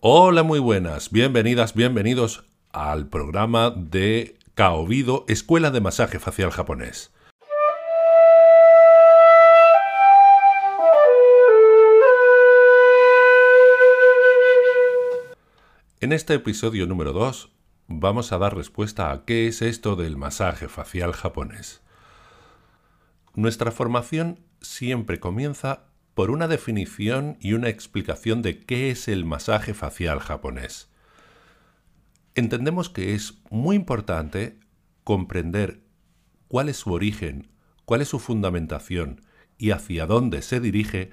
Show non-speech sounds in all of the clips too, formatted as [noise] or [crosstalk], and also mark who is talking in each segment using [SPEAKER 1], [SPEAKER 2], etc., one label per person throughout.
[SPEAKER 1] Hola, muy buenas, bienvenidas, bienvenidos al programa de Kaobido, Escuela de Masaje Facial Japonés. En este episodio número 2 vamos a dar respuesta a qué es esto del masaje facial japonés. Nuestra formación siempre comienza por una definición y una explicación de qué es el masaje facial japonés. Entendemos que es muy importante comprender cuál es su origen, cuál es su fundamentación y hacia dónde se dirige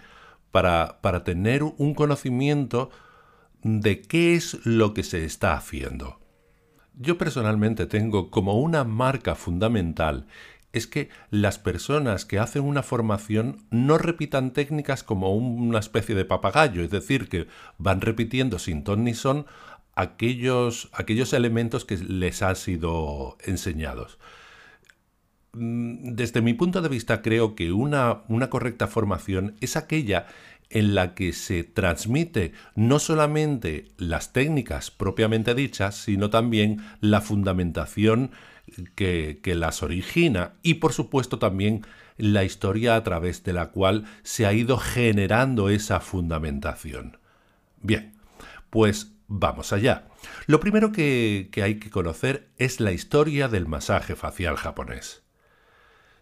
[SPEAKER 1] para, para tener un conocimiento de qué es lo que se está haciendo. Yo personalmente tengo como una marca fundamental es que las personas que hacen una formación no repitan técnicas como una especie de papagayo, es decir, que van repitiendo sin ton ni son aquellos, aquellos elementos que les han sido enseñados. Mm, desde mi punto de vista creo que una, una correcta formación es aquella en la que se transmite no solamente las técnicas propiamente dichas, sino también la fundamentación que, las origina y por supuesto también la historia a través de la cual se ha ido generando esa fundamentación. Bien, pues vamos allá. Lo primero que, hay que conocer es la historia del masaje facial japonés.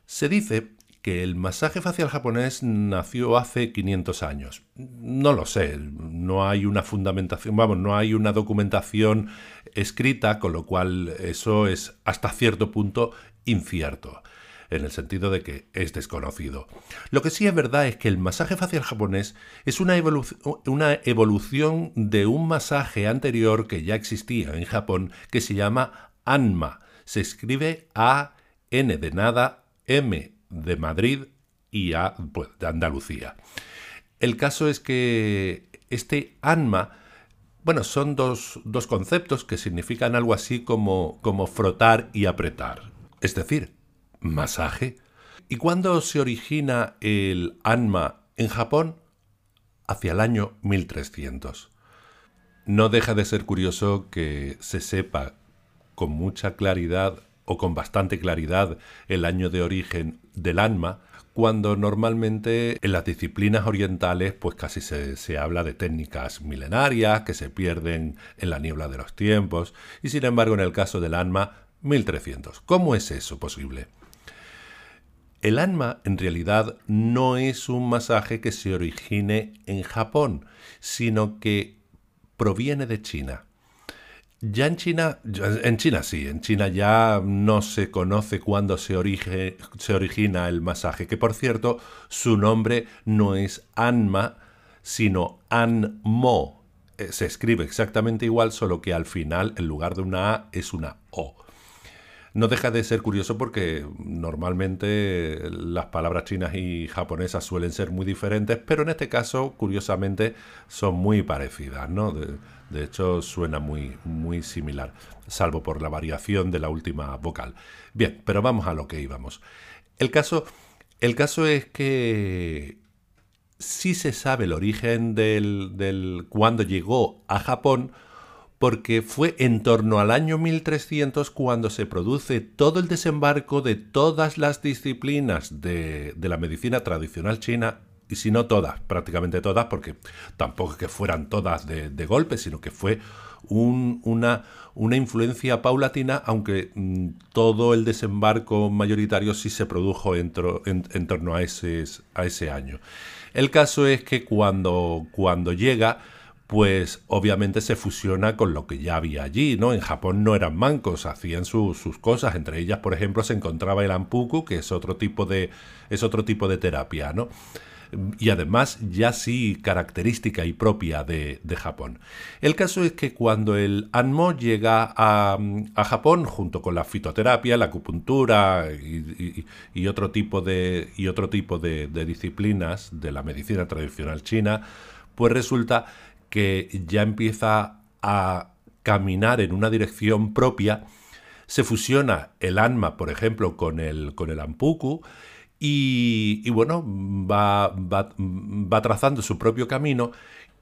[SPEAKER 1] Se dice que el masaje facial japonés nació hace 500 años. No lo sé, no hay una fundamentación, vamos, no hay una documentación escrita, con lo cual eso es hasta cierto punto incierto, en el sentido de que es desconocido. Lo que sí es verdad es que el masaje facial japonés es una, una evolución de un masaje anterior que ya existía en Japón, que se llama Anma. Se escribe A, N de nada, M de Madrid y a, pues, de Andalucía. El caso es que este ANMA, bueno, son dos, dos conceptos que significan algo así como, como frotar y apretar. Es decir, masaje. ¿Y cuándo se origina el ANMA en Japón? Hacia el año 1300. No deja de ser curioso que se sepa con mucha claridad o con bastante claridad el año de origen del alma, cuando normalmente en las disciplinas orientales pues casi se, habla de técnicas milenarias que se pierden en la niebla de los tiempos, y sin embargo en el caso del alma, 1300. ¿Cómo es eso posible? El alma en realidad no es un masaje que se origine en Japón, sino que proviene de China. Ya en China, en China sí, en China ya no se conoce cuándo se, origina el masaje, que por cierto su nombre no es Anma, sino Anmo. Eh, se escribe exactamente igual, solo que al final en lugar de una A es una O. No deja de ser curioso porque normalmente las palabras chinas y japonesas suelen ser muy diferentes, pero en este caso, curiosamente, son muy parecidas, ¿no? De, hecho, suena muy, muy similar, salvo por la variación de la última vocal. Bien, pero vamos a lo que íbamos. El caso, el caso es que sí se sabe el origen del, del cuando llegó a Japón, porque fue en torno al año 1300 cuando se produce todo el desembarco de todas las disciplinas de, la medicina tradicional china, y si no todas, prácticamente todas, porque tampoco que fueran todas de, golpe, sino que fue una, influencia paulatina, aunque mm, todo el desembarco mayoritario sí se produjo en, torno a ese, a ese año. El caso es que cuando, cuando llega, pues obviamente se fusiona con lo que ya había allí, ¿no? En Japón no eran mancos, hacían sus cosas, entre ellas, por ejemplo, se encontraba el ampuku, que es otro tipo de, es otro tipo de terapia, ¿no? y además ya sí característica y propia de, Japón. El caso es que cuando el Anmo llega a, Japón, junto con la fitoterapia, la acupuntura y, otro tipo, de, y otro tipo de disciplinas de la medicina tradicional china, pues resulta que ya empieza a caminar en una dirección propia, se fusiona el Anma, por ejemplo, con el, con el Ampuku, y, bueno, va, va, trazando su propio camino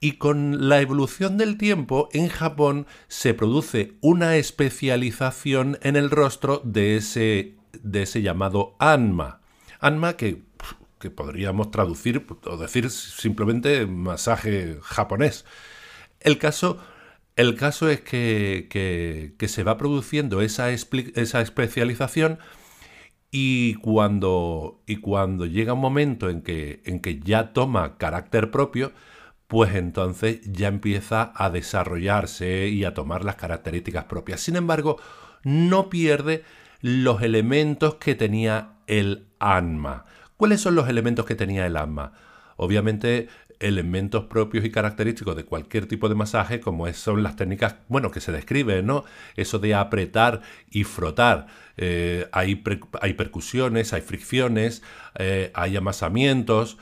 [SPEAKER 1] Y con la evolución del tiempo, en Japón se produce una especialización en el rostro de ese, de ese llamado anma. Anma que, que podríamos traducir o decir simplemente masaje japonés. El caso, el caso es que, que, se va produciendo esa, esa especialización y cuando, y cuando llega un momento en que, en que ya toma carácter propio, pues entonces ya empieza a desarrollarse y a tomar las características propias. Sin embargo, no pierde los elementos que tenía el alma. ¿Cuáles son los elementos que tenía el alma? Obviamente elementos propios y característicos de cualquier tipo de masaje, como son las técnicas, bueno, que se describen, ¿no? Eso de apretar y frotar. Eh, hay, hay, percusiones, hay fricciones, eh, hay amasamientos,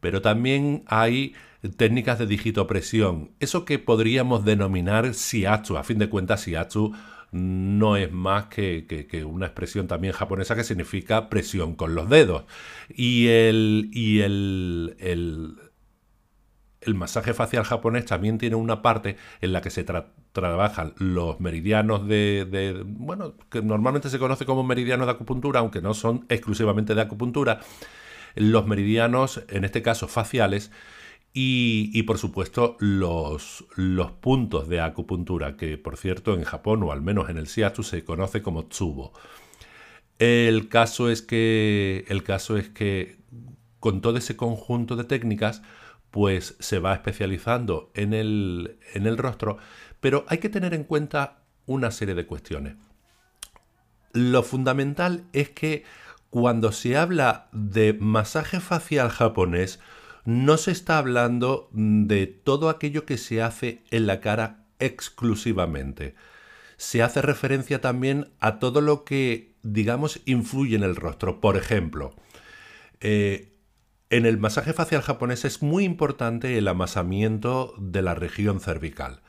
[SPEAKER 1] pero también hay técnicas de digitopresión, eso que podríamos denominar siatsu. A fin de cuentas, siatsu no es más que, una expresión también japonesa que significa presión con los dedos. Y el, y el, el, masaje facial japonés también tiene una parte en la que se trabajan los meridianos de, de, bueno, que normalmente se conoce como meridianos de acupuntura, aunque no son exclusivamente de acupuntura. Los meridianos, en este caso faciales, y, por supuesto los, los, puntos de acupuntura, que por cierto en Japón o al menos en el Shiatsu se conoce como tsubo. El caso es que, el caso es que con todo ese conjunto de técnicas, pues se va especializando en el, en el rostro, pero hay que tener en cuenta una serie de cuestiones. Lo fundamental es que cuando se habla de masaje facial japonés, no se está hablando de todo aquello que se hace en la cara exclusivamente. Se hace referencia también a todo lo que, digamos, influye en el rostro. Por ejemplo, eh, en el masaje facial japonés es muy importante el amasamiento de la región cervical.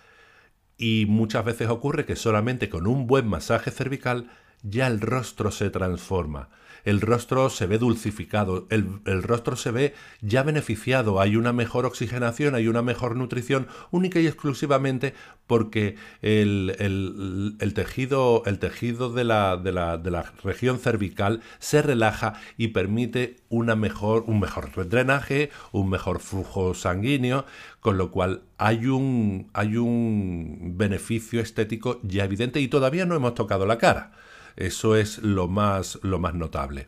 [SPEAKER 1] Y muchas veces ocurre que solamente con un buen masaje cervical ya el rostro se transforma. El rostro se ve dulcificado, el, rostro se ve ya beneficiado, hay una mejor oxigenación, hay una mejor nutrición, única y exclusivamente porque el, tejido, el tejido de, la, de, la, de, la, región cervical se relaja y permite una mejor, un mejor drenaje, un mejor flujo sanguíneo, con lo cual hay un, hay un beneficio estético ya evidente y todavía no hemos tocado la cara. Eso es lo más, lo más notable.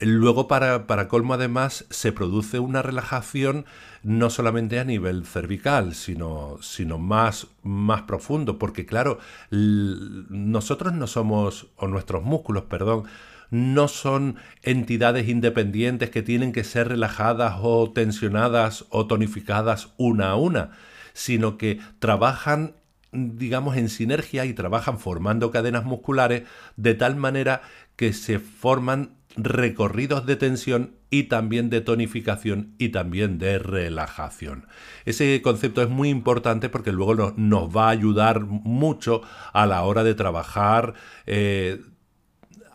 [SPEAKER 1] Luego, para, colmo, además, se produce una relajación no solamente a nivel cervical, sino, sino más, más profundo, porque claro, nosotros no somos, o nuestros músculos, perdón, no son entidades independientes que tienen que ser relajadas o tensionadas o tonificadas una a una, sino que trabajan digamos, en sinergia y trabajan formando cadenas musculares de tal manera que se forman recorridos de tensión y también de tonificación y también de relajación. Ese concepto es muy importante porque luego nos, va a ayudar mucho a la hora de trabajar eh,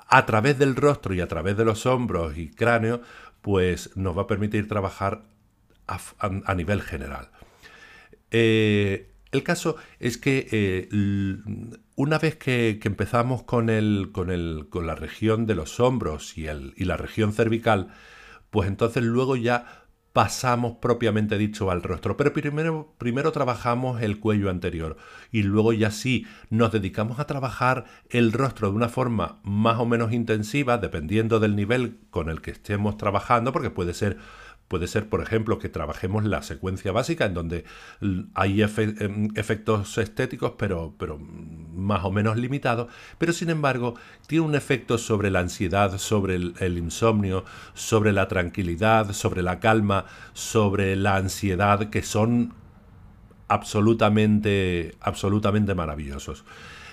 [SPEAKER 1] a través del rostro y a través de los hombros y cráneo, pues nos va a permitir trabajar a, nivel general. Eh, el caso es que eh, una vez que, empezamos con, el, con, el, con, la región de los hombros y, el, y la región cervical, pues entonces luego ya pasamos propiamente dicho al rostro. Pero primero, primero trabajamos el cuello anterior y luego ya sí nos dedicamos a trabajar el rostro de una forma más o menos intensiva, dependiendo del nivel con el que estemos trabajando, porque puede ser Puede ser, por ejemplo, que trabajemos la secuencia básica en donde hay em, efectos estéticos, pero, pero más o menos limitados, pero sin embargo tiene un efecto sobre la ansiedad, sobre el, insomnio, sobre la tranquilidad, sobre la calma, sobre la ansiedad, que son absolutamente, absolutamente maravillosos.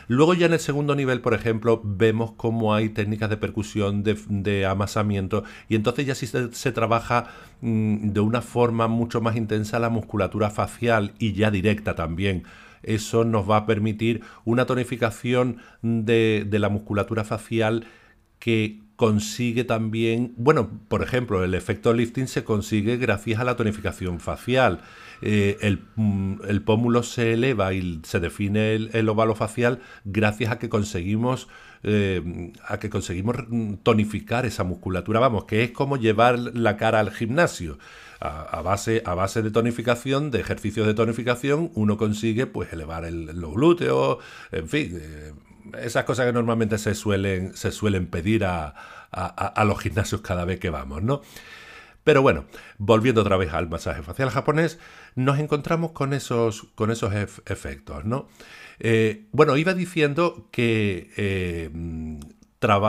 [SPEAKER 1] Luego ya en el segundo nivel, por ejemplo, vemos cómo hay técnicas de percusión, de, amasamiento, y entonces ya sí se, trabaja mm, de una forma mucho más intensa la musculatura facial y ya directa también. Eso nos va a permitir una tonificación de, de la musculatura facial que consigue también, bueno, por ejemplo, el efecto lifting se consigue gracias a la tonificación facial. Eh, mm, el, pómulo se eleva y se define el, óvalo facial gracias a que conseguimos eh, a que conseguimos tonificar esa musculatura. Vamos, que es como llevar la cara al gimnasio. A, base, a base de tonificación, de ejercicios de tonificación, uno consigue pues elevar el, los glúteos, en fin, eh, esas cosas que normalmente se suelen, se suelen pedir a, los gimnasios cada vez que vamos, ¿no? Pero bueno, volviendo otra vez al masaje facial japonés, nos encontramos con esos, con esos efectos, ¿no? Eh, bueno, iba diciendo que eh,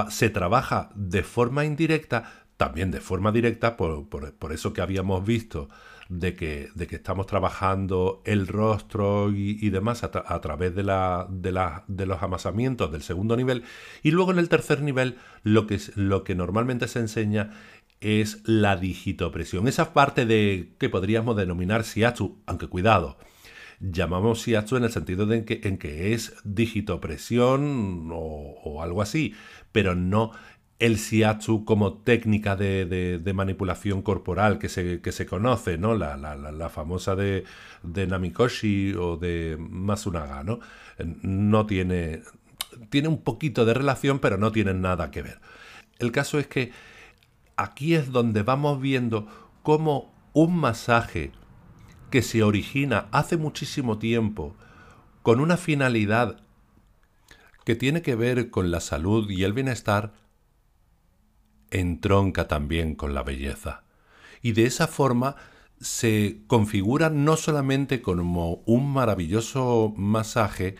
[SPEAKER 1] se trabaja de forma indirecta, también de forma directa, por, por eso que habíamos visto de que, de que estamos trabajando el rostro y, demás a, través de, la, de, los amasamientos del segundo nivel. Y luego en el tercer nivel lo que, lo que normalmente se enseña es la digitopresión. Esa parte de que podríamos denominar siatsu, aunque cuidado, llamamos siatsu en el sentido de que, en que es digitopresión o algo así, pero no el siatsu como técnica de, manipulación corporal que se, que se conoce, ¿no? La, la, famosa de, de, Namikoshi o de Masunaga, ¿no? No tiene, tiene un poquito de relación, pero no tienen nada que ver. El caso es que aquí es donde vamos viendo cómo un masaje que se origina hace muchísimo tiempo con una finalidad que tiene que ver con la salud y el bienestar, entronca también con la belleza. Y de esa forma se configura no solamente como un maravilloso masaje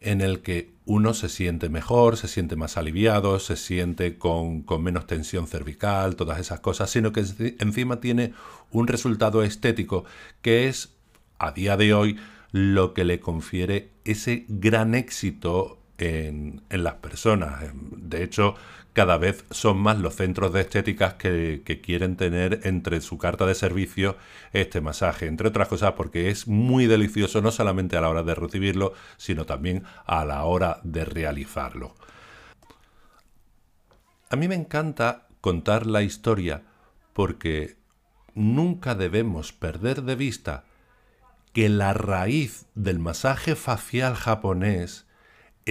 [SPEAKER 1] en el que uno se siente mejor, se siente más aliviado, se siente con, menos tensión cervical, todas esas cosas, sino que encima tiene un resultado estético que es, a día de hoy, lo que le confiere ese gran éxito en, las personas. De hecho, cada vez son más los centros de estéticas que, quieren tener entre su carta de servicio este masaje, entre otras cosas porque es muy delicioso no solamente a la hora de recibirlo, sino también a la hora de realizarlo. A mí me encanta contar la historia porque nunca debemos perder de vista que la raíz del masaje facial japonés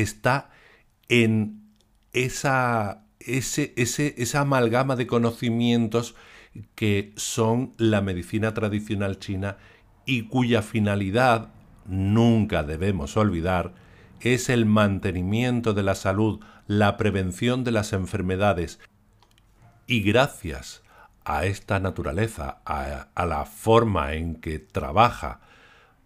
[SPEAKER 1] está en esa esa amalgama de conocimientos que son la medicina tradicional china y cuya finalidad, nunca debemos olvidar, es el mantenimiento de la salud, la prevención de las enfermedades. Y gracias a esta naturaleza, a la forma en que trabaja,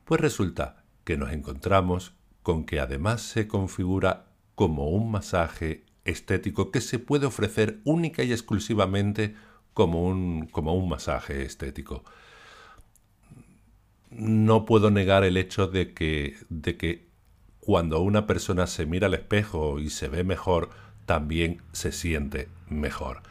[SPEAKER 1] pues resulta que nos encontramos con que además se configura como un masaje estético que se puede ofrecer única y exclusivamente como un, como un masaje estético. No puedo negar el hecho de que, de que cuando una persona se mira al espejo y se ve mejor, también se siente mejor.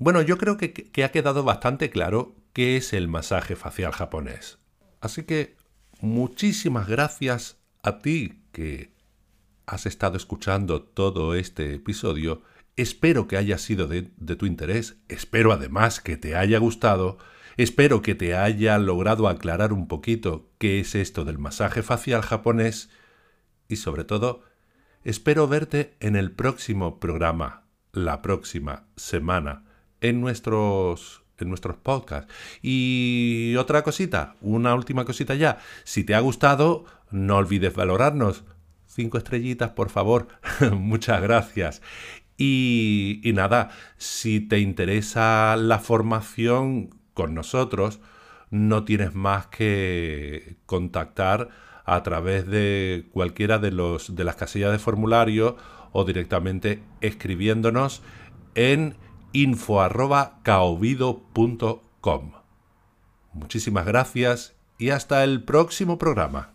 [SPEAKER 1] Bueno, yo creo que, que ha quedado bastante claro qué es el masaje facial japonés. Así que muchísimas gracias a ti que has estado escuchando todo este episodio, espero que haya sido de, tu interés, espero además que te haya gustado, espero que te haya logrado aclarar un poquito qué es esto del masaje facial japonés y sobre todo, espero verte en el próximo programa, la próxima semana, en nuestros en nuestros podcasts. Y otra cosita, una última cosita ya. Si te ha gustado, no olvides valorarnos cinco estrellitas, por favor. [laughs] Muchas gracias. Y, nada, si te interesa la formación con nosotros, no tienes más que contactar a través de cualquiera de, los, de las casillas de formulario o directamente escribiéndonos en info.caovido.com. Muchísimas gracias y hasta el próximo programa.